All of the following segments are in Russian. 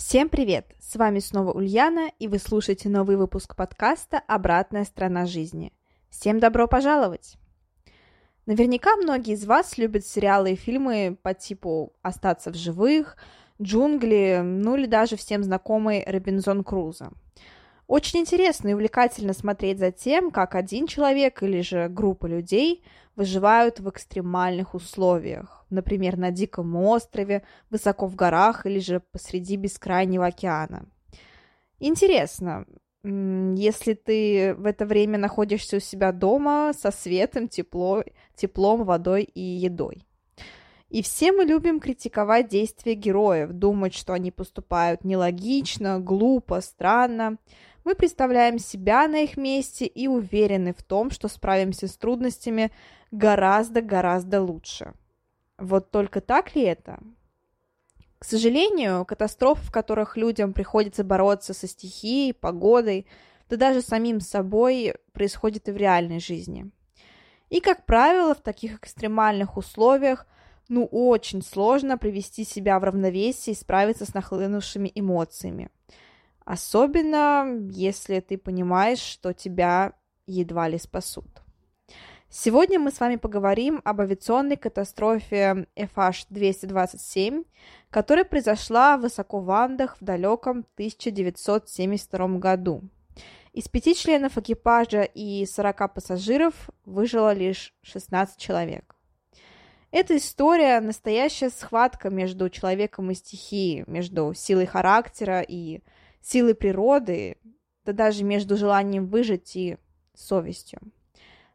Всем привет! С вами снова Ульяна, и вы слушаете новый выпуск подкаста «Обратная сторона жизни». Всем добро пожаловать! Наверняка многие из вас любят сериалы и фильмы по типу «Остаться в живых», «Джунгли», ну или даже всем знакомый «Робинзон Крузо». Очень интересно и увлекательно смотреть за тем, как один человек или же группа людей выживают в экстремальных условиях например, на диком острове, высоко в горах или же посреди бескрайнего океана. Интересно, если ты в это время находишься у себя дома со светом, тепло, теплом, водой и едой. И все мы любим критиковать действия героев, думать, что они поступают нелогично, глупо, странно. Мы представляем себя на их месте и уверены в том, что справимся с трудностями гораздо-гораздо лучше. Вот только так ли это? К сожалению, катастрофы, в которых людям приходится бороться со стихией, погодой, да даже самим собой, происходят и в реальной жизни. И, как правило, в таких экстремальных условиях ну очень сложно привести себя в равновесие и справиться с нахлынувшими эмоциями. Особенно, если ты понимаешь, что тебя едва ли спасут. Сегодня мы с вами поговорим об авиационной катастрофе FH-227, которая произошла высоко в Андах в далеком 1972 году. Из пяти членов экипажа и 40 пассажиров выжило лишь 16 человек. Эта история – настоящая схватка между человеком и стихией, между силой характера и силой природы, да даже между желанием выжить и совестью.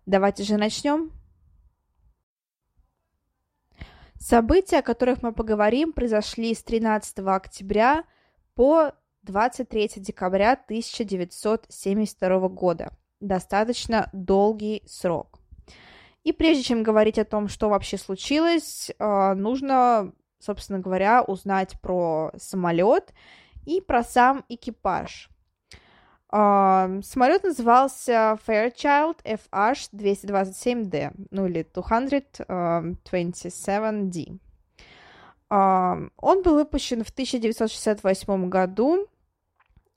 Давайте же начнем. События, о которых мы поговорим, произошли с 13 октября по 23 декабря 1972 года. Достаточно долгий срок. И прежде чем говорить о том, что вообще случилось, э, нужно, собственно говоря, узнать про самолет и про сам экипаж. Uh, самолет назывался Fairchild FH-227D, ну или 227D. Uh, он был выпущен в 1968 году,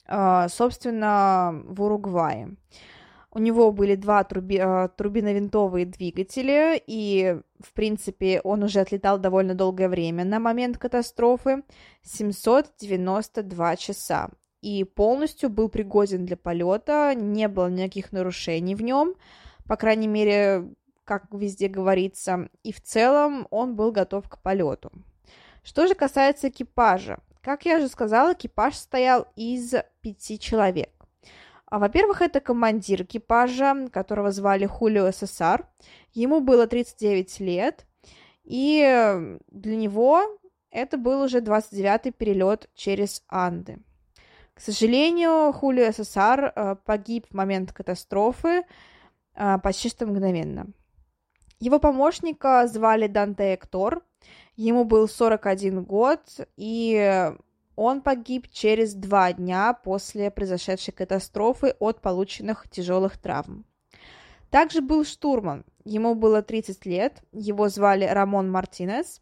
uh, собственно, в Уругвае. У него были два труби, турбиновинтовые двигателя, и, в принципе, он уже отлетал довольно долгое время на момент катастрофы, 792 часа и полностью был пригоден для полета, не было никаких нарушений в нем, по крайней мере, как везде говорится, и в целом он был готов к полету. Что же касается экипажа, как я уже сказала, экипаж состоял из пяти человек. А, во-первых, это командир экипажа, которого звали Хулио СССР. Ему было 39 лет, и для него это был уже 29-й перелет через Анды. К сожалению, Хулио СССР э, погиб в момент катастрофы э, почти что мгновенно. Его помощника звали Данте Эктор, ему был 41 год, и он погиб через два дня после произошедшей катастрофы от полученных тяжелых травм. Также был штурман, ему было 30 лет, его звали Рамон Мартинес,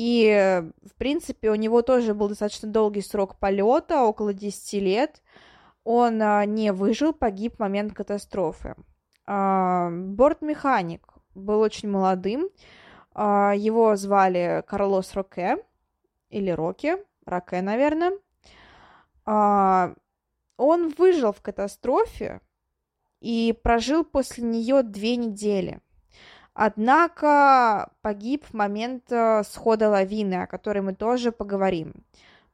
и, в принципе, у него тоже был достаточно долгий срок полета, около 10 лет. Он а, не выжил, погиб в момент катастрофы. А, бортмеханик был очень молодым. А, его звали Карлос Роке, или Роке, Роке, наверное. Он выжил в катастрофе и прожил после нее две недели – Однако погиб в момент э, схода лавины, о которой мы тоже поговорим.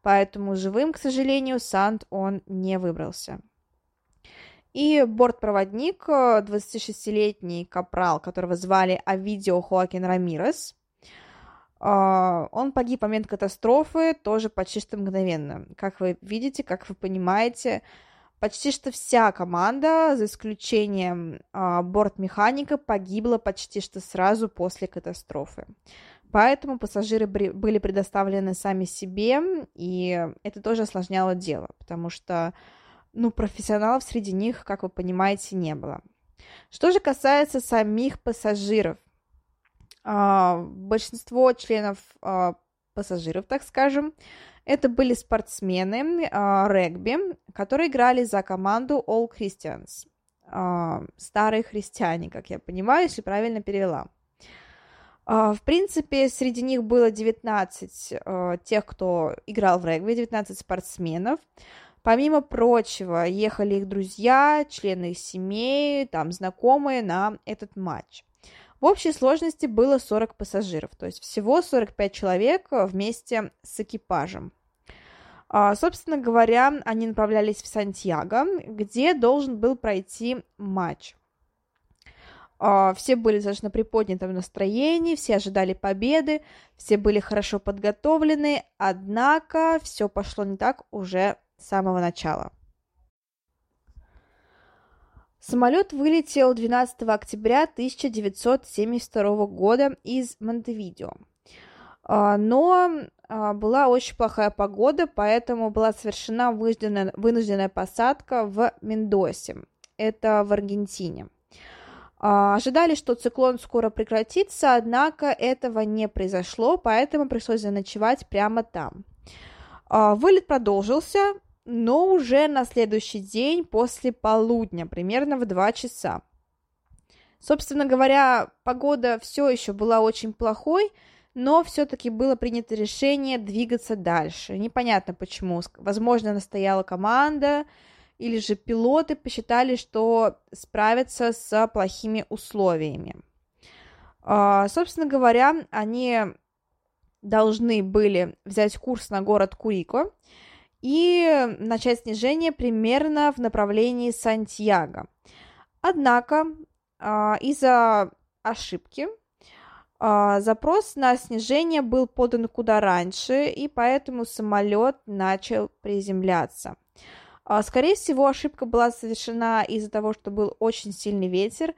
Поэтому живым, к сожалению, Санд он не выбрался. И бортпроводник, 26-летний э, капрал, которого звали Авидио Хоакин Рамирес, А, он погиб в момент катастрофы тоже почти что мгновенно. Как вы видите, как вы понимаете, почти что вся команда, за исключением а, бортмеханика, погибла почти что сразу после катастрофы. Поэтому пассажиры были предоставлены сами себе, и это тоже осложняло дело, потому что, ну, профессионалов среди них, как вы понимаете, не было. Что же касается самих пассажиров, а, большинство членов а, пассажиров, так скажем, это были спортсмены а, регби, которые играли за команду All Christians. Старые христиане, как я понимаю, если правильно перевела. В принципе, среди них было 19 тех, кто играл в регби, 19 спортсменов. Помимо прочего, ехали их друзья, члены их семей, там, знакомые на этот матч. В общей сложности было 40 пассажиров, то есть всего 45 человек вместе с экипажем. А, собственно говоря, они направлялись в Сантьяго, где должен был пройти матч. А, все были достаточно приподнятом настроении, все ожидали победы, все были хорошо подготовлены, однако все пошло не так уже с самого начала. Самолет вылетел 12 октября 1972 года из Монтевидео. А, но а, была очень плохая погода, поэтому была совершена вынужденная, посадка в Мендосе. Это в Аргентине. А, ожидали, что циклон скоро прекратится, однако этого не произошло, поэтому пришлось заночевать прямо там. Вылет продолжился, но уже на следующий день после полудня, примерно в 2 часа. Собственно говоря, погода все еще была очень плохой, но все-таки было принято решение двигаться дальше. Непонятно почему. Возможно, настояла команда, или же пилоты посчитали, что справятся с плохими условиями. А, собственно говоря, они должны были взять курс на город Курико, и начать снижение примерно в направлении Сантьяго. Однако а, из-за ошибки а, запрос на снижение был подан куда раньше, и поэтому самолет начал приземляться. А, скорее всего, ошибка была совершена из-за того, что был очень сильный ветер,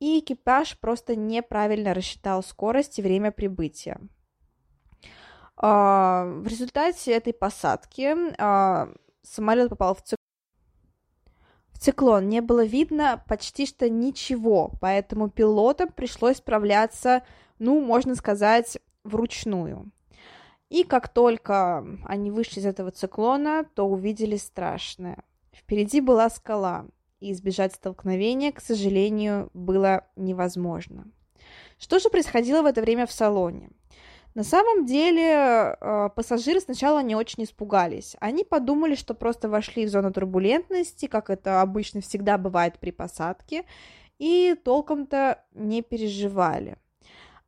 и экипаж просто неправильно рассчитал скорость и время прибытия. А, в результате этой посадки а, самолет попал в циклон. Циклон не было видно почти что ничего, поэтому пилотам пришлось справляться, ну, можно сказать, вручную. И как только они вышли из этого циклона, то увидели страшное. Впереди была скала, и избежать столкновения, к сожалению, было невозможно. Что же происходило в это время в салоне? На самом деле э, пассажиры сначала не очень испугались. Они подумали, что просто вошли в зону турбулентности, как это обычно всегда бывает при посадке, и толком-то не переживали.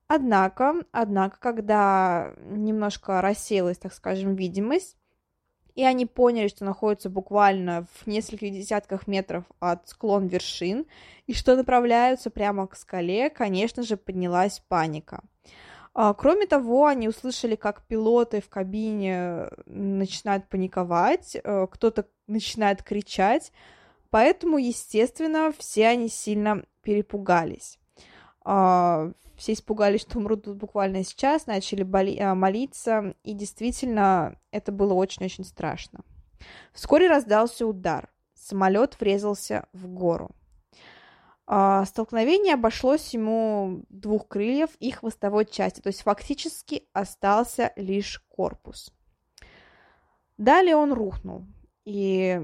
Однако, однако, когда немножко рассеялась, так скажем, видимость, и они поняли, что находятся буквально в нескольких десятках метров от склон вершин, и что направляются прямо к скале, конечно же, поднялась паника. А, кроме того, они услышали, как пилоты в кабине начинают паниковать, э, кто-то начинает кричать, поэтому, естественно, все они сильно перепугались. А, все испугались, что умрут буквально сейчас, начали а, молиться, и действительно это было очень-очень страшно. Вскоре раздался удар. Самолет врезался в гору. А, столкновение обошлось ему двух крыльев и хвостовой части, то есть фактически остался лишь корпус. Далее он рухнул, и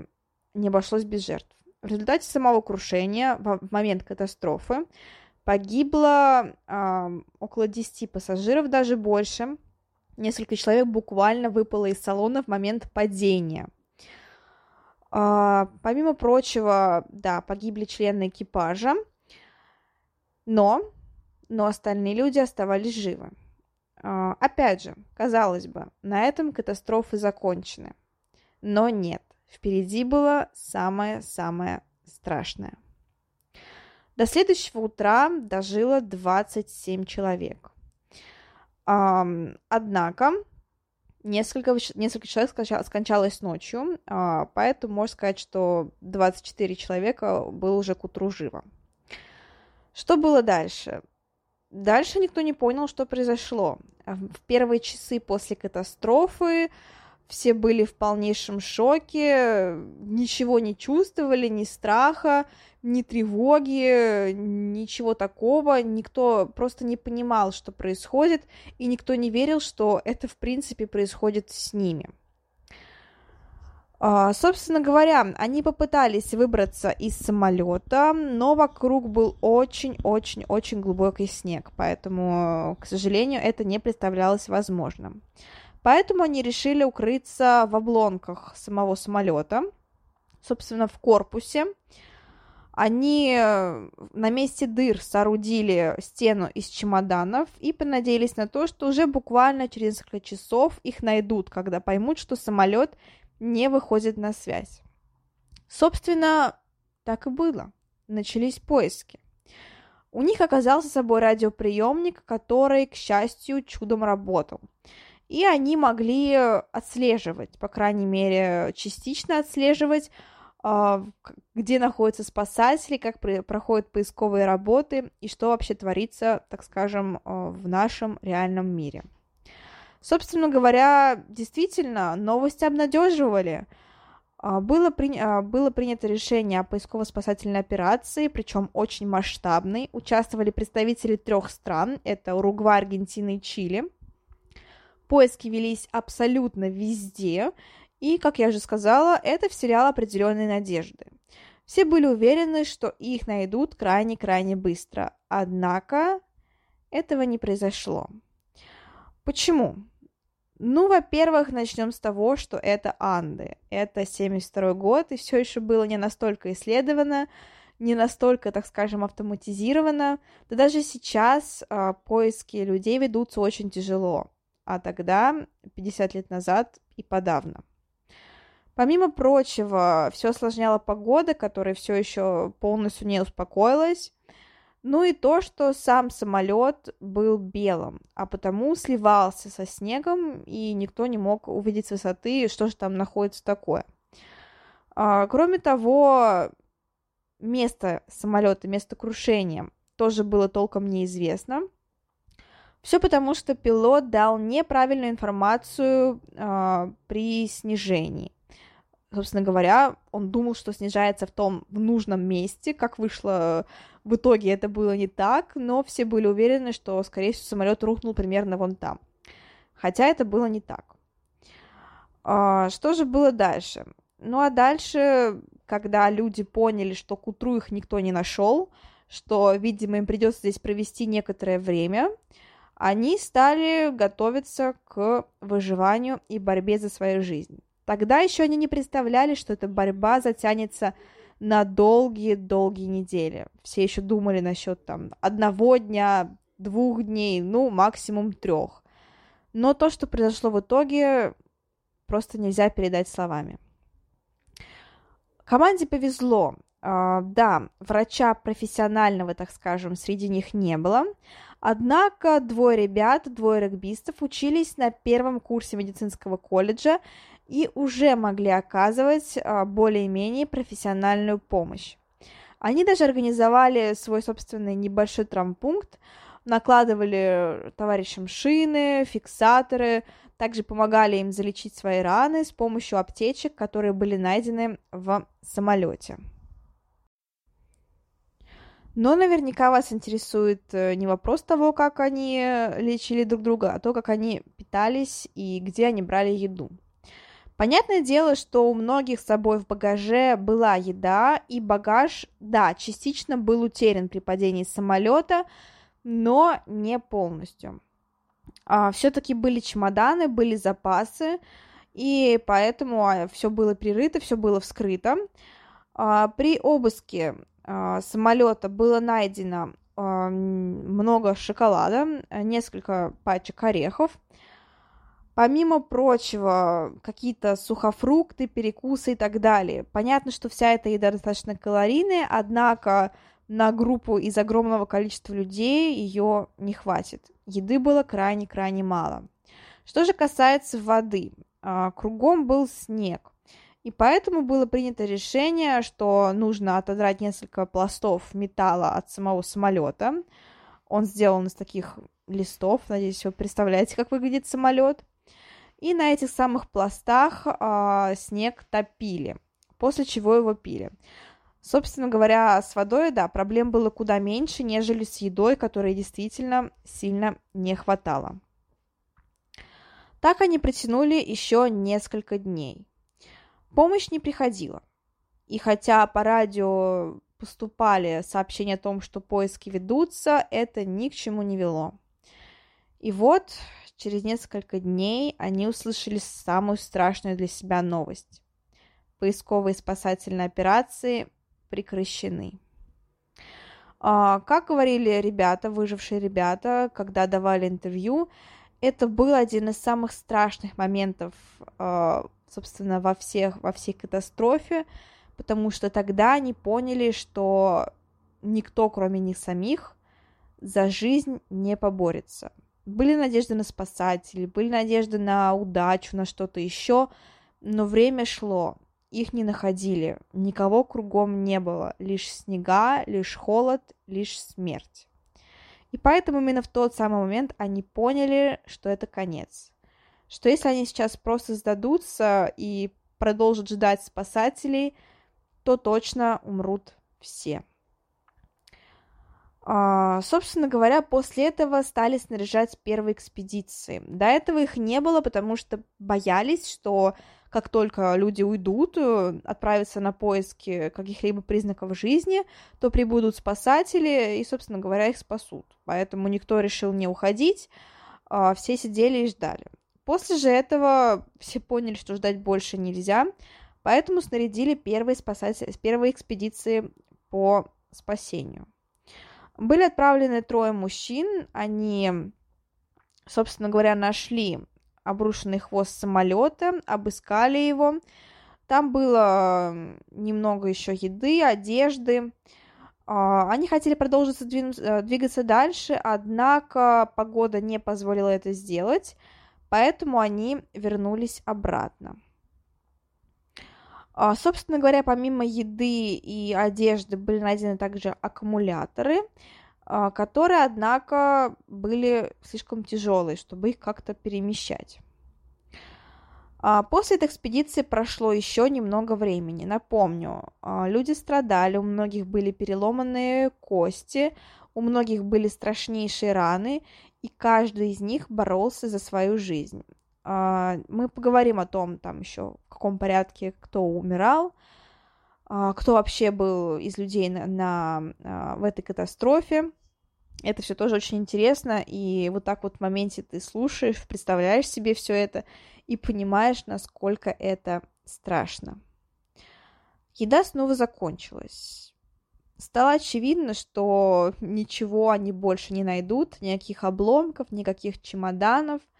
не обошлось без жертв. В результате самого крушения, в момент катастрофы, погибло э, около 10 пассажиров, даже больше. Несколько человек буквально выпало из салона в момент падения – а, помимо прочего, да, погибли члены экипажа, но, но остальные люди оставались живы. А, опять же, казалось бы, на этом катастрофы закончены. Но нет, впереди было самое-самое страшное. До следующего утра дожило 27 человек. Однако несколько, несколько человек скончалось ночью, а, поэтому можно сказать, что 24 человека было уже к утру живо. Что было дальше? Дальше никто не понял, что произошло. В первые часы после катастрофы все были в полнейшем шоке, ничего не чувствовали, ни страха, ни тревоги, ничего такого. Никто просто не понимал, что происходит, и никто не верил, что это в принципе происходит с ними. Uh, собственно говоря, они попытались выбраться из самолета, но вокруг был очень-очень-очень глубокий снег, поэтому, к сожалению, это не представлялось возможным. Поэтому они решили укрыться в обломках самого самолета, собственно, в корпусе. Они э, на месте дыр соорудили стену из чемоданов и понадеялись на то, что уже буквально через несколько часов их найдут, когда поймут, что самолет не выходит на связь. Собственно, так и было. Начались поиски. У них оказался с собой радиоприемник, который, к счастью, чудом работал. И они могли отслеживать, по крайней мере, частично отслеживать где находятся спасатели, как проходят поисковые работы и что вообще творится, так скажем, а, в нашем реальном мире. Собственно говоря, действительно, новости обнадеживали. А, было, при... было принято решение о поисково-спасательной операции, причем очень масштабной. Участвовали представители трех стран, это Уругвай, Аргентина и Чили. Поиски велись абсолютно везде, и, как я уже сказала, это вселяло определенные надежды. Все были уверены, что их найдут крайне-крайне быстро. Однако этого не произошло. Почему? Ну, во-первых, начнем с того, что это Анды. Это 72 год, и все еще было не настолько исследовано, не настолько, так скажем, автоматизировано. Да даже сейчас э, поиски людей ведутся очень тяжело, а тогда, 50 лет назад, и подавно. Помимо прочего, все осложняла погода, которая все еще полностью не успокоилась. Ну и то, что сам самолет был белым, а потому сливался со снегом, и никто не мог увидеть с высоты, что же там находится такое. А, кроме того, место самолета, место крушения тоже было толком неизвестно. Все потому, что пилот дал неправильную информацию а, при снижении собственно говоря, он думал, что снижается в том в нужном месте, как вышло в итоге это было не так, но все были уверены, что, скорее всего, самолет рухнул примерно вон там. Хотя это было не так. А, что же было дальше? Ну а дальше, когда люди поняли, что к утру их никто не нашел, что, видимо, им придется здесь провести некоторое время, они стали готовиться к выживанию и борьбе за свою жизнь. Тогда еще они не представляли, что эта борьба затянется на долгие-долгие недели. Все еще думали насчет там одного дня, двух дней, ну, максимум трех. Но то, что произошло в итоге, просто нельзя передать словами. Команде повезло. Uh, да, врача профессионального, так скажем, среди них не было. Однако двое ребят, двое регбистов учились на первом курсе медицинского колледжа и уже могли оказывать а, более-менее профессиональную помощь. Они даже организовали свой собственный небольшой травмпункт, накладывали товарищам шины, фиксаторы, также помогали им залечить свои раны с помощью аптечек, которые были найдены в самолете. Но наверняка вас интересует э, не вопрос того, как они лечили друг друга, а то, как они питались и где они брали еду. Понятное дело, что у многих с собой в багаже была еда, и багаж, да, частично был утерян при падении самолета, но не полностью. А, все-таки были чемоданы, были запасы, и поэтому а, все было прирыто, все было вскрыто. А, при обыске а, самолета было найдено а, много шоколада, несколько пачек орехов, Помимо прочего, какие-то сухофрукты, перекусы и так далее. Понятно, что вся эта еда достаточно калорийная, однако на группу из огромного количества людей ее не хватит. Еды было крайне-крайне мало. Что же касается воды, а, кругом был снег. И поэтому было принято решение, что нужно отодрать несколько пластов металла от самого самолета. Он сделан из таких листов, надеюсь, вы представляете, как выглядит самолет. И на этих самых пластах а, снег топили, после чего его пили. Собственно говоря, с водой, да, проблем было куда меньше, нежели с едой, которой действительно сильно не хватало. Так они протянули еще несколько дней. Помощь не приходила. И хотя по радио поступали сообщения о том, что поиски ведутся, это ни к чему не вело. И вот через несколько дней они услышали самую страшную для себя новость. Поисковые спасательные операции прекращены. А, как говорили ребята, выжившие ребята, когда давали интервью, это был один из самых страшных моментов, а, собственно, во, всех, во всей катастрофе, потому что тогда они поняли, что никто, кроме них самих, за жизнь не поборется. Были надежды на спасателей, были надежды на удачу, на что-то еще, но время шло, их не находили, никого кругом не было, лишь снега, лишь холод, лишь смерть. И поэтому именно в тот самый момент они поняли, что это конец. Что если они сейчас просто сдадутся и продолжат ждать спасателей, то точно умрут все. А, собственно говоря, после этого стали снаряжать первые экспедиции. До этого их не было, потому что боялись, что как только люди уйдут, э, отправятся на поиски каких-либо признаков жизни, то прибудут спасатели и, собственно говоря, их спасут. Поэтому никто решил не уходить, а, все сидели и ждали. После же этого все поняли, что ждать больше нельзя, поэтому снарядили первые, спасатели, первые экспедиции по спасению. Были отправлены трое мужчин, они, собственно говоря, нашли обрушенный хвост самолета, обыскали его. Там было немного еще еды, одежды. А, они хотели продолжить э, двигаться дальше, однако погода не позволила это сделать, поэтому они вернулись обратно. А, собственно говоря, помимо еды и одежды были найдены также аккумуляторы, а, которые, однако, были слишком тяжелые, чтобы их как-то перемещать. А, после этой экспедиции прошло еще немного времени. Напомню, люди страдали, у многих были переломанные кости, у многих были страшнейшие раны, и каждый из них боролся за свою жизнь. А, мы поговорим о том, там еще в каком порядке кто умирал, а, кто вообще был из людей на, на, а, в этой катастрофе. Это все тоже очень интересно, и вот так вот в моменте ты слушаешь, представляешь себе все это и понимаешь, насколько это страшно. Еда снова закончилась. Стало очевидно, что ничего они больше не найдут, никаких обломков, никаких чемоданов –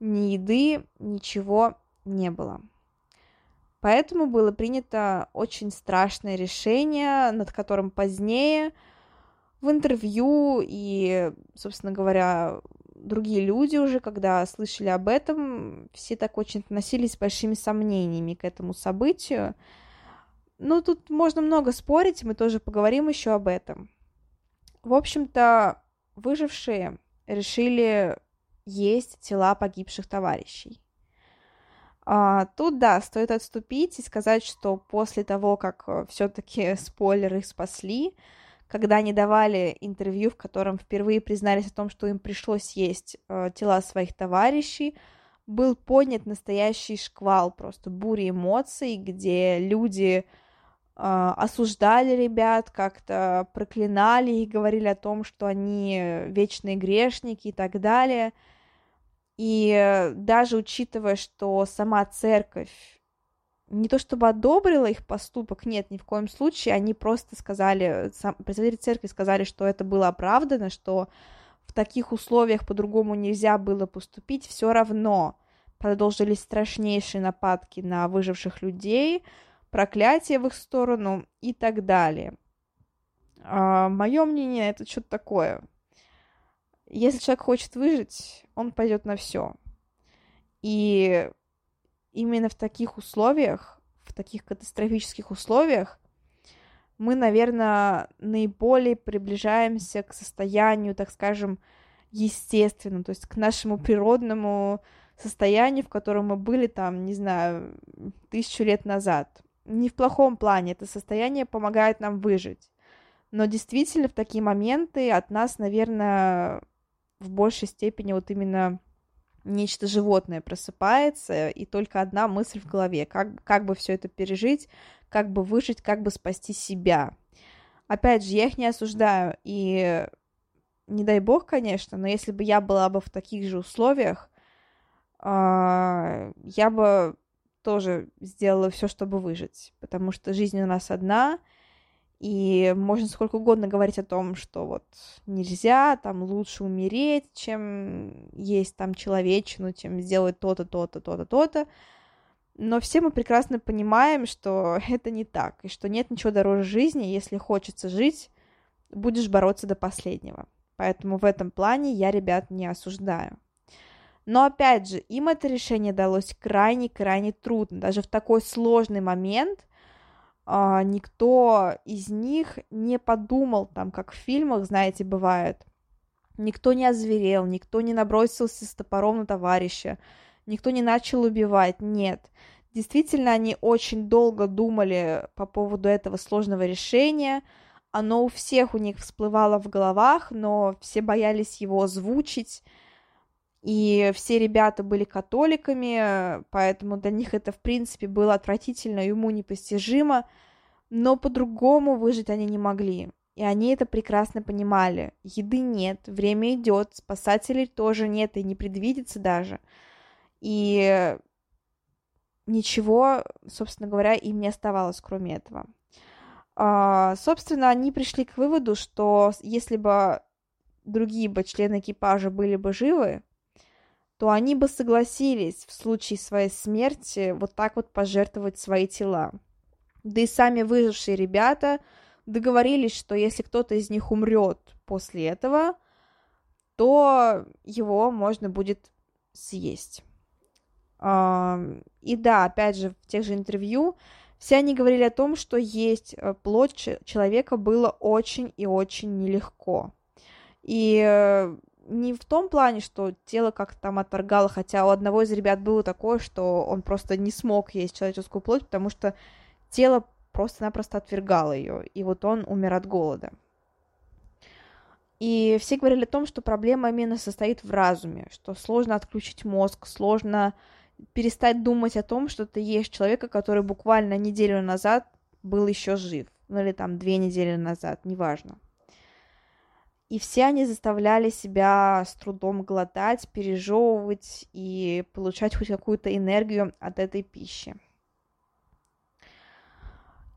ни еды, ничего не было. Поэтому было принято очень страшное решение, над которым позднее в интервью и, собственно говоря, другие люди уже, когда слышали об этом, все так очень относились с большими сомнениями к этому событию. Ну, тут можно много спорить, мы тоже поговорим еще об этом. В общем-то, выжившие решили есть тела погибших товарищей. А, тут, да, стоит отступить и сказать, что после того, как э, все-таки спойлеры спасли, когда они давали интервью, в котором впервые признались о том, что им пришлось есть э, тела своих товарищей, был поднят настоящий шквал, просто буря эмоций, где люди осуждали ребят, как-то проклинали их, говорили о том, что они вечные грешники и так далее – и даже учитывая, что сама церковь не то чтобы одобрила их поступок, нет, ни в коем случае, они просто сказали, представители церкви сказали, что это было оправдано, что в таких условиях по-другому нельзя было поступить, все равно продолжились страшнейшие нападки на выживших людей, проклятия в их сторону и так далее. А, мое мнение, это что-то такое. Если человек хочет выжить, он пойдет на все. И именно в таких условиях, в таких катастрофических условиях, мы, наверное, наиболее приближаемся к состоянию, так скажем, естественному, то есть к нашему природному состоянию, в котором мы были там, не знаю, тысячу лет назад. Не в плохом плане, это состояние помогает нам выжить. Но действительно в такие моменты от нас, наверное, в большей степени вот именно нечто животное просыпается, и только одна мысль в голове, как, как бы все это пережить, как бы выжить, как бы спасти себя. Опять же, я их не осуждаю, и не дай бог, конечно, но если бы я была бы в таких же условиях, а, я бы тоже сделала все, чтобы выжить, потому что жизнь у нас одна, и можно сколько угодно говорить о том, что вот нельзя, там лучше умереть, чем есть там человечину, чем сделать то-то, то-то, то-то, то-то. Но все мы прекрасно понимаем, что это не так, и что нет ничего дороже жизни, если хочется жить, будешь бороться до последнего. Поэтому в этом плане я ребят не осуждаю. Но опять же, им это решение далось крайне-крайне трудно. Даже в такой сложный момент а, никто из них не подумал, там, как в фильмах, знаете, бывает. Никто не озверел, никто не набросился с топором на товарища, никто не начал убивать, нет. Действительно, они очень долго думали по поводу этого сложного решения. Оно у всех у них всплывало в головах, но все боялись его озвучить. И все ребята были католиками, поэтому для них это, в принципе, было отвратительно и уму непостижимо, но по-другому выжить они не могли. И они это прекрасно понимали. Еды нет, время идет, спасателей тоже нет и не предвидится даже. И ничего, собственно говоря, им не оставалось, кроме этого. А, собственно, они пришли к выводу, что если бы другие бы члены экипажа были бы живы, то они бы согласились в случае своей смерти вот так вот пожертвовать свои тела. Да и сами выжившие ребята договорились, что если кто-то из них умрет после этого, то его можно будет съесть. И да, опять же, в тех же интервью все они говорили о том, что есть э, плоть человека было очень и очень нелегко. И э, не в том плане, что тело как-то там отторгало, хотя у одного из ребят было такое, что он просто не смог есть человеческую плоть, потому что тело просто-напросто отвергало ее, и вот он умер от голода. И все говорили о том, что проблема именно состоит в разуме, что сложно отключить мозг, сложно перестать думать о том, что ты ешь человека, который буквально неделю назад был еще жив, ну или там две недели назад, неважно. И все они заставляли себя с трудом глотать, пережевывать и получать хоть какую-то энергию от этой пищи.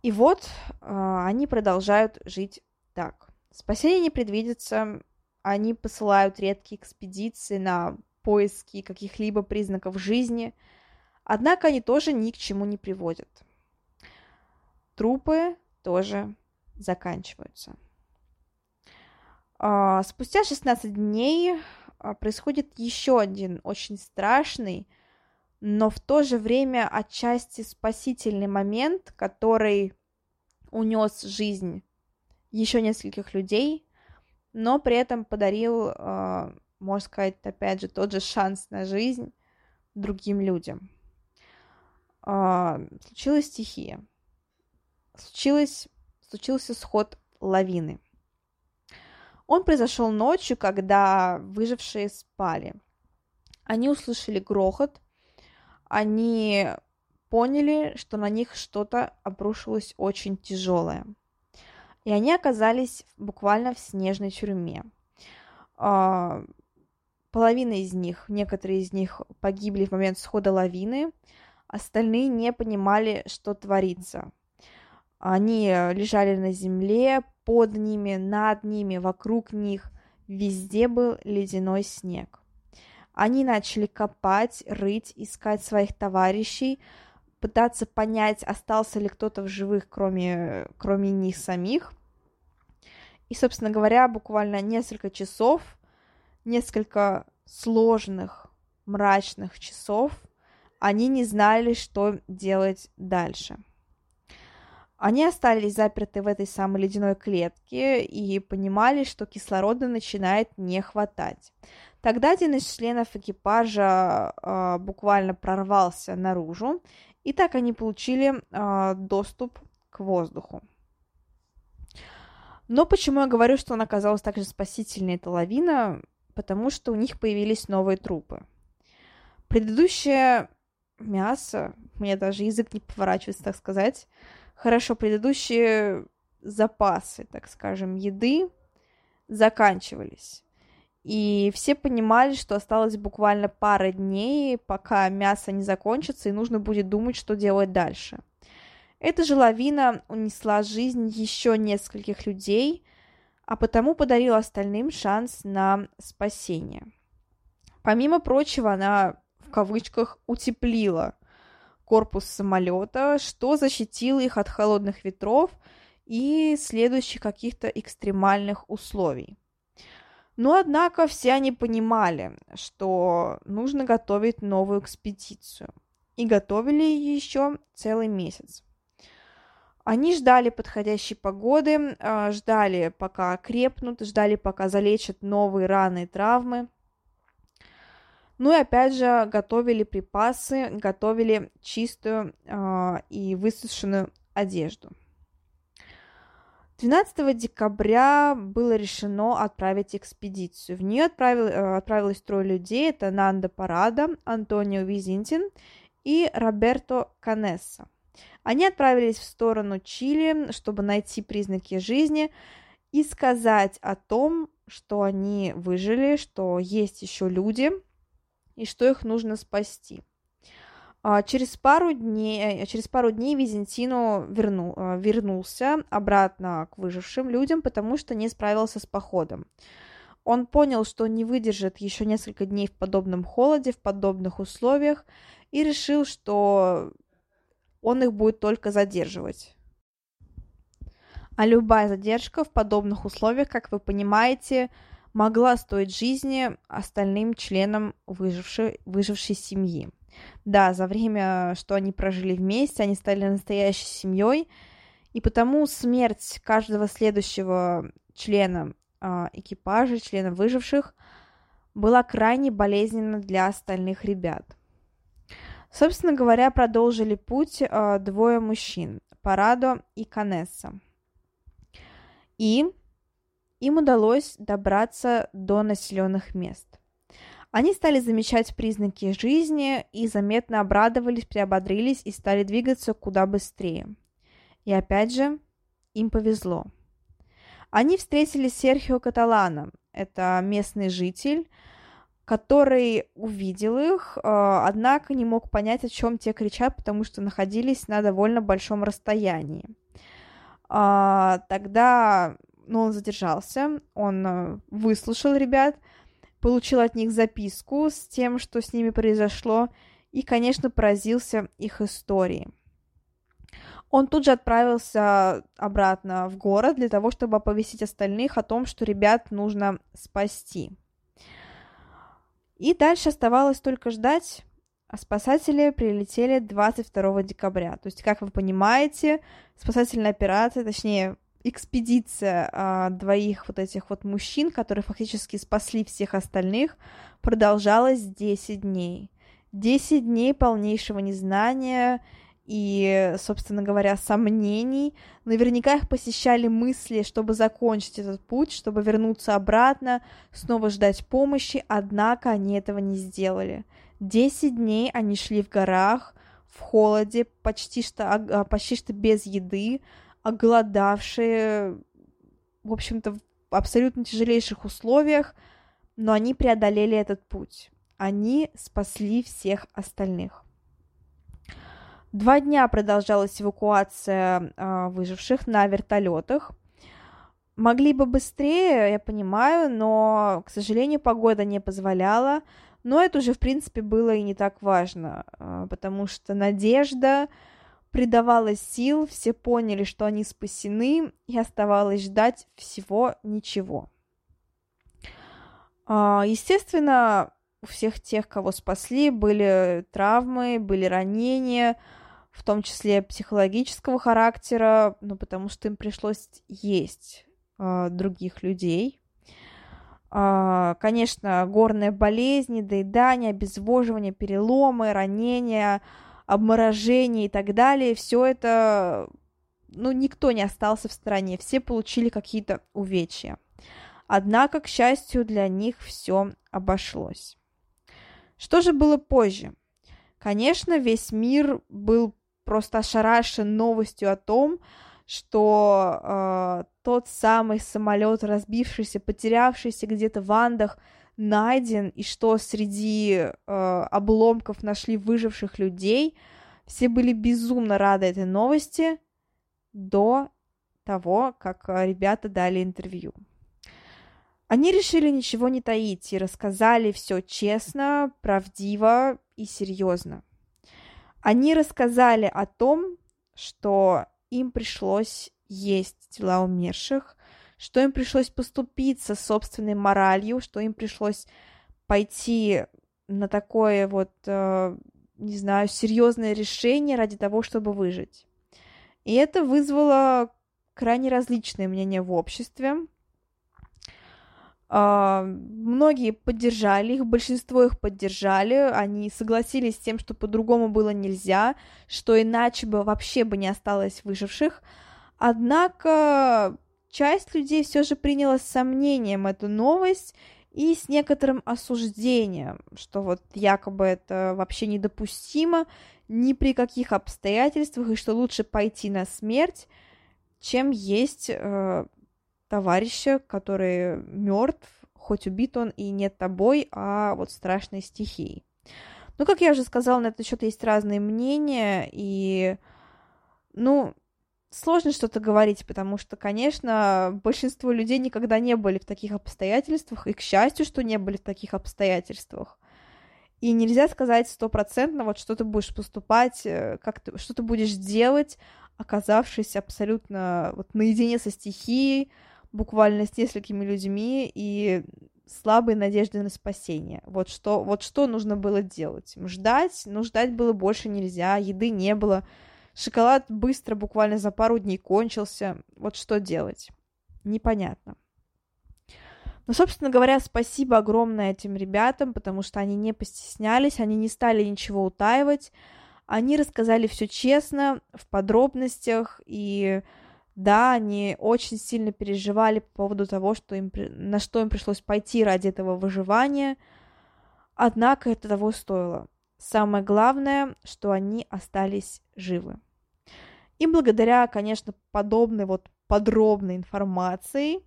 И вот э, они продолжают жить так. Спасение не предвидится, они посылают редкие экспедиции на поиски каких-либо признаков жизни, однако они тоже ни к чему не приводят. Трупы тоже заканчиваются. А, спустя 16 дней а, происходит еще один очень страшный, но в то же время отчасти спасительный момент, который унес жизнь еще нескольких людей, но при этом подарил, а, можно сказать, опять же, тот же шанс на жизнь другим людям. Случилась стихия. Случилось, случился сход лавины – он произошел ночью, когда выжившие спали. Они услышали грохот, они поняли, что на них что-то обрушилось очень тяжелое. И они оказались буквально в снежной тюрьме. А, половина из них, некоторые из них погибли в момент схода лавины, остальные не понимали, что творится. Они лежали на земле, под ними, над ними, вокруг них. Везде был ледяной снег. Они начали копать, рыть, искать своих товарищей, пытаться понять, остался ли кто-то в живых, кроме, кроме них самих. И, собственно говоря, буквально несколько часов, несколько сложных, мрачных часов, они не знали, что делать дальше. Они остались заперты в этой самой ледяной клетке и понимали, что кислорода начинает не хватать. Тогда один из членов экипажа э, буквально прорвался наружу, и так они получили э, доступ к воздуху. Но почему я говорю, что она оказалась также спасительной, эта лавина? Потому что у них появились новые трупы. Предыдущее мясо, мне даже язык не поворачивается, так сказать, Хорошо, предыдущие запасы, так скажем, еды заканчивались. И все понимали, что осталось буквально пара дней, пока мясо не закончится, и нужно будет думать, что делать дальше. Эта же лавина унесла жизнь еще нескольких людей, а потому подарила остальным шанс на спасение. Помимо прочего, она в кавычках утеплила корпус самолета, что защитило их от холодных ветров и следующих каких-то экстремальных условий. Но, однако, все они понимали, что нужно готовить новую экспедицию. И готовили еще целый месяц. Они ждали подходящей погоды, а, ждали, пока крепнут, ждали, пока залечат новые раны и травмы – ну и опять же готовили припасы, готовили чистую э, и высушенную одежду. 12 декабря было решено отправить экспедицию. В нее отправил, э, отправилось трое людей. Это Нанда Парада, Антонио Визинтин и Роберто Канесса. Они отправились в сторону Чили, чтобы найти признаки жизни и сказать о том, что они выжили, что есть еще люди, и что их нужно спасти. А, через пару дней, э, через пару дней Визентину вернул, э, вернулся обратно к выжившим людям, потому что не справился с походом. Он понял, что не выдержит еще несколько дней в подобном холоде, в подобных условиях, и решил, что он их будет только задерживать. А любая задержка в подобных условиях, как вы понимаете, могла стоить жизни остальным членам выжившей, выжившей семьи. Да, за время, что они прожили вместе, они стали настоящей семьей, и потому смерть каждого следующего члена э, экипажа, члена выживших, была крайне болезненна для остальных ребят. Собственно говоря, продолжили путь э, двое мужчин, Парадо и Канесса. И им удалось добраться до населенных мест. Они стали замечать признаки жизни и заметно обрадовались, приободрились и стали двигаться куда быстрее. И опять же, им повезло. Они встретили Серхио Каталана, это местный житель, который увидел их, э, однако не мог понять, о чем те кричат, потому что находились на довольно большом расстоянии. А, тогда но он задержался, он э, выслушал ребят, получил от них записку с тем, что с ними произошло, и, конечно, поразился их истории. Он тут же отправился обратно в город для того, чтобы оповестить остальных о том, что ребят нужно спасти. И дальше оставалось только ждать, а спасатели прилетели 22 декабря. То есть, как вы понимаете, спасательная операция, точнее, экспедиция а, двоих вот этих вот мужчин, которые фактически спасли всех остальных, продолжалась 10 дней. 10 дней полнейшего незнания и, собственно говоря, сомнений. Наверняка их посещали мысли, чтобы закончить этот путь, чтобы вернуться обратно, снова ждать помощи, однако они этого не сделали. 10 дней они шли в горах, в холоде, почти что, почти что без еды, оголодавшие, в общем-то, в абсолютно тяжелейших условиях, но они преодолели этот путь. Они спасли всех остальных. Два дня продолжалась эвакуация э, выживших на вертолетах. Могли бы быстрее, я понимаю, но, к сожалению, погода не позволяла. Но это уже, в принципе, было и не так важно, э, потому что надежда придавалось сил, все поняли, что они спасены, и оставалось ждать всего ничего. А, естественно, у всех тех, кого спасли, были травмы, были ранения, в том числе психологического характера, ну, потому что им пришлось есть э, других людей. Э, конечно, горные болезни, доедание, обезвоживание, переломы, ранения, обморожение и так далее, все это, ну, никто не остался в стороне, все получили какие-то увечья. Однако, к счастью, для них все обошлось. Что же было позже? Конечно, весь мир был просто ошарашен новостью о том, что э, тот самый самолет, разбившийся, потерявшийся где-то в Андах, найден, и что среди э, обломков нашли выживших людей. Все были безумно рады этой новости до того, как э, ребята дали интервью. Они решили ничего не таить и рассказали все честно, правдиво и серьезно. Они рассказали о том, что им пришлось есть тела умерших, что им пришлось поступиться собственной моралью, что им пришлось пойти на такое вот, э, не знаю, серьезное решение ради того, чтобы выжить. И это вызвало крайне различные мнения в обществе. Uh, многие поддержали их, большинство их поддержали, они согласились с тем, что по-другому было нельзя, что иначе бы вообще бы не осталось выживших. Однако часть людей все же приняла с сомнением эту новость и с некоторым осуждением, что вот якобы это вообще недопустимо ни при каких обстоятельствах, и что лучше пойти на смерть, чем есть э, товарища, который мертв, хоть убит он и не тобой, а вот страшной стихией. Ну, как я уже сказала, на этот счет есть разные мнения, и, ну, сложно что-то говорить, потому что, конечно, большинство людей никогда не были в таких обстоятельствах, и, к счастью, что не были в таких обстоятельствах. И нельзя сказать стопроцентно, вот что ты будешь поступать, э, как ты, что ты будешь делать, оказавшись абсолютно вот наедине со стихией, буквально с несколькими людьми и слабой надежды на спасение. Вот что, вот что нужно было делать. Ждать, но ждать было больше нельзя, еды не было. Шоколад быстро, буквально за пару дней кончился. Вот что делать? Непонятно. Но, собственно говоря, спасибо огромное этим ребятам, потому что они не постеснялись, они не стали ничего утаивать, они рассказали все честно, в подробностях, и да, они очень сильно переживали по поводу того, что им, на что им пришлось пойти ради этого выживания, однако это того стоило. Самое главное, что они остались живы. И благодаря, конечно, подобной вот подробной информации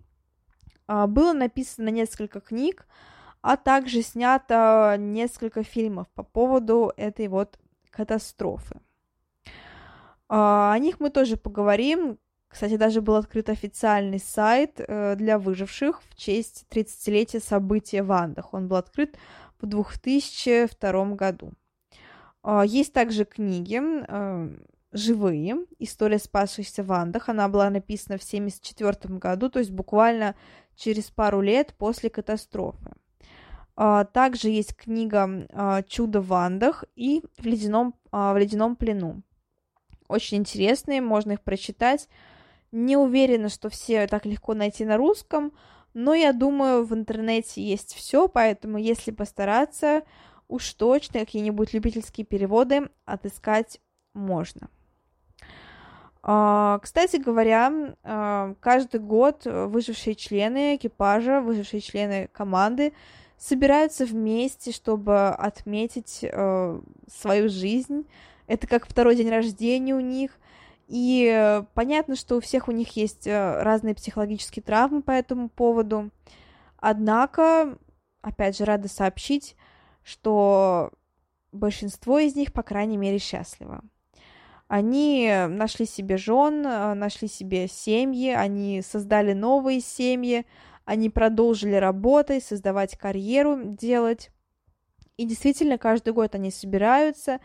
а, было написано несколько книг, а также снято несколько фильмов по поводу этой вот катастрофы. А, о них мы тоже поговорим. Кстати, даже был открыт официальный сайт э, для выживших в честь 30-летия события в Андах. Он был открыт в 2002 году. А, есть также книги э, живые, история спасшихся в Андах. Она была написана в 1974 году, то есть буквально через пару лет после катастрофы. А, также есть книга а, «Чудо в Андах» и «В ледяном, в ледяном плену». Очень интересные, можно их прочитать. Не уверена, что все так легко найти на русском, но я думаю, в интернете есть все, поэтому если постараться, уж точно какие-нибудь любительские переводы отыскать можно. А, кстати говоря, а, каждый год выжившие члены экипажа, выжившие члены команды собираются вместе, чтобы отметить а, свою жизнь. Это как второй день рождения у них – и понятно, что у всех у них есть разные психологические травмы по этому поводу. Однако, опять же, рада сообщить, что большинство из них, по крайней мере, счастливо. Они нашли себе жен, э, нашли себе семьи, они создали новые семьи, они продолжили работать, создавать карьеру, делать. И действительно, каждый год они собираются,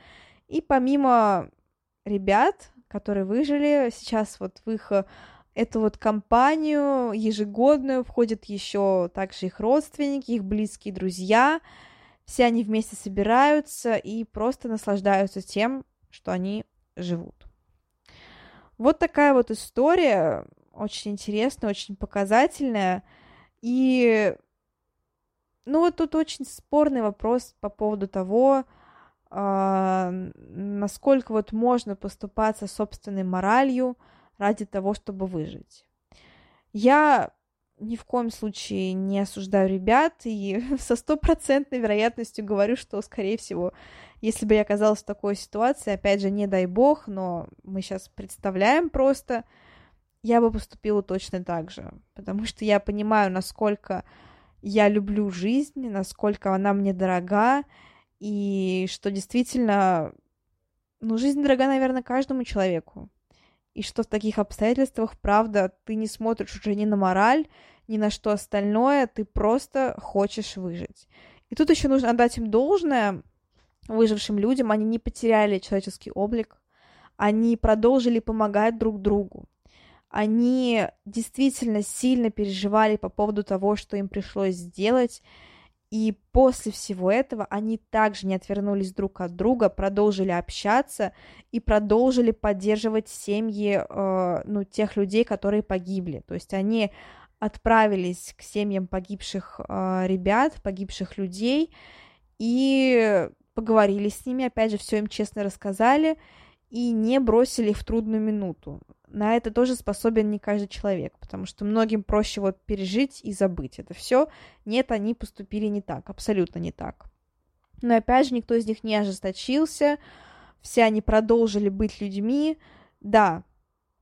и помимо ребят, которые выжили. Сейчас вот в их э, эту вот компанию ежегодную входят еще также их родственники, их близкие друзья. Все они вместе собираются и просто наслаждаются тем, что они живут. Вот такая вот история, очень интересная, очень показательная. И, ну вот тут очень спорный вопрос по поводу того, э, насколько вот можно поступаться собственной моралью ради того, чтобы выжить. Я ни в коем случае не осуждаю ребят и со стопроцентной вероятностью говорю, что, скорее всего, если бы я оказалась в такой ситуации, опять же, не дай бог, но мы сейчас представляем просто, я бы поступила точно так же, потому что я понимаю, насколько я люблю жизнь, насколько она мне дорога, и что действительно, ну, жизнь дорога, наверное, каждому человеку. И что в таких обстоятельствах, правда, ты не смотришь уже ни на мораль, ни на что остальное, ты просто хочешь выжить. И тут еще нужно отдать им должное, выжившим людям, они не потеряли человеческий облик, они продолжили помогать друг другу, они действительно сильно переживали по поводу того, что им пришлось сделать, и после всего этого они также не отвернулись друг от друга, продолжили общаться и продолжили поддерживать семьи э, ну, тех людей, которые погибли. То есть они отправились к семьям погибших э, ребят, погибших людей, и поговорили с ними, опять же, все им честно рассказали, и не бросили их в трудную минуту на это тоже способен не каждый человек, потому что многим проще вот пережить и забыть это все. Нет, они поступили не так, абсолютно не так. Но опять же, никто из них не ожесточился, все они продолжили быть людьми. Да,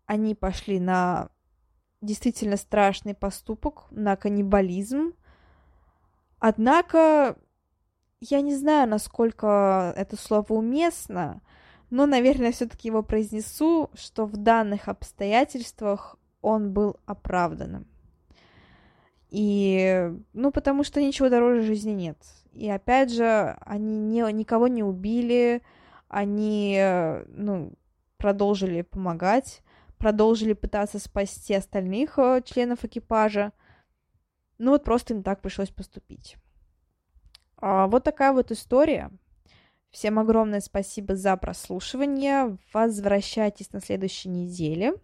они пошли на действительно страшный поступок, на каннибализм. Однако, я не знаю, насколько это слово уместно, но, наверное, все-таки его произнесу, что в данных обстоятельствах он был оправданным. И, ну, потому что ничего дороже жизни нет. И опять же, они не, никого не убили, они, ну, продолжили помогать, продолжили пытаться спасти остальных э, членов экипажа. Ну, вот просто им так пришлось поступить. А, вот такая вот история. Всем огромное спасибо за прослушивание. Возвращайтесь на следующей неделе.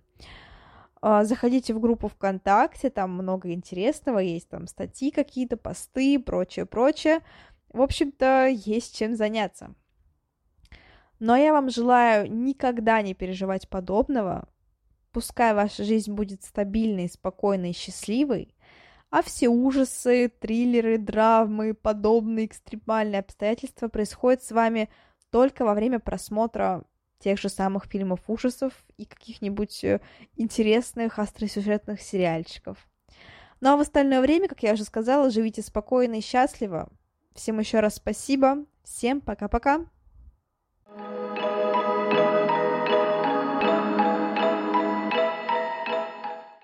А, заходите в группу ВКонтакте, там много интересного, есть там статьи какие-то, посты, прочее, прочее. В общем-то, есть чем заняться. Но я вам желаю никогда не переживать подобного. Пускай ваша жизнь будет стабильной, спокойной, счастливой а все ужасы, триллеры, драмы, подобные экстремальные обстоятельства происходят с вами только во время просмотра тех же самых фильмов ужасов и каких-нибудь э, интересных остросюжетных сериальчиков. Ну а в остальное время, как я уже сказала, живите спокойно и счастливо. Всем еще раз спасибо. Всем пока-пока. thank you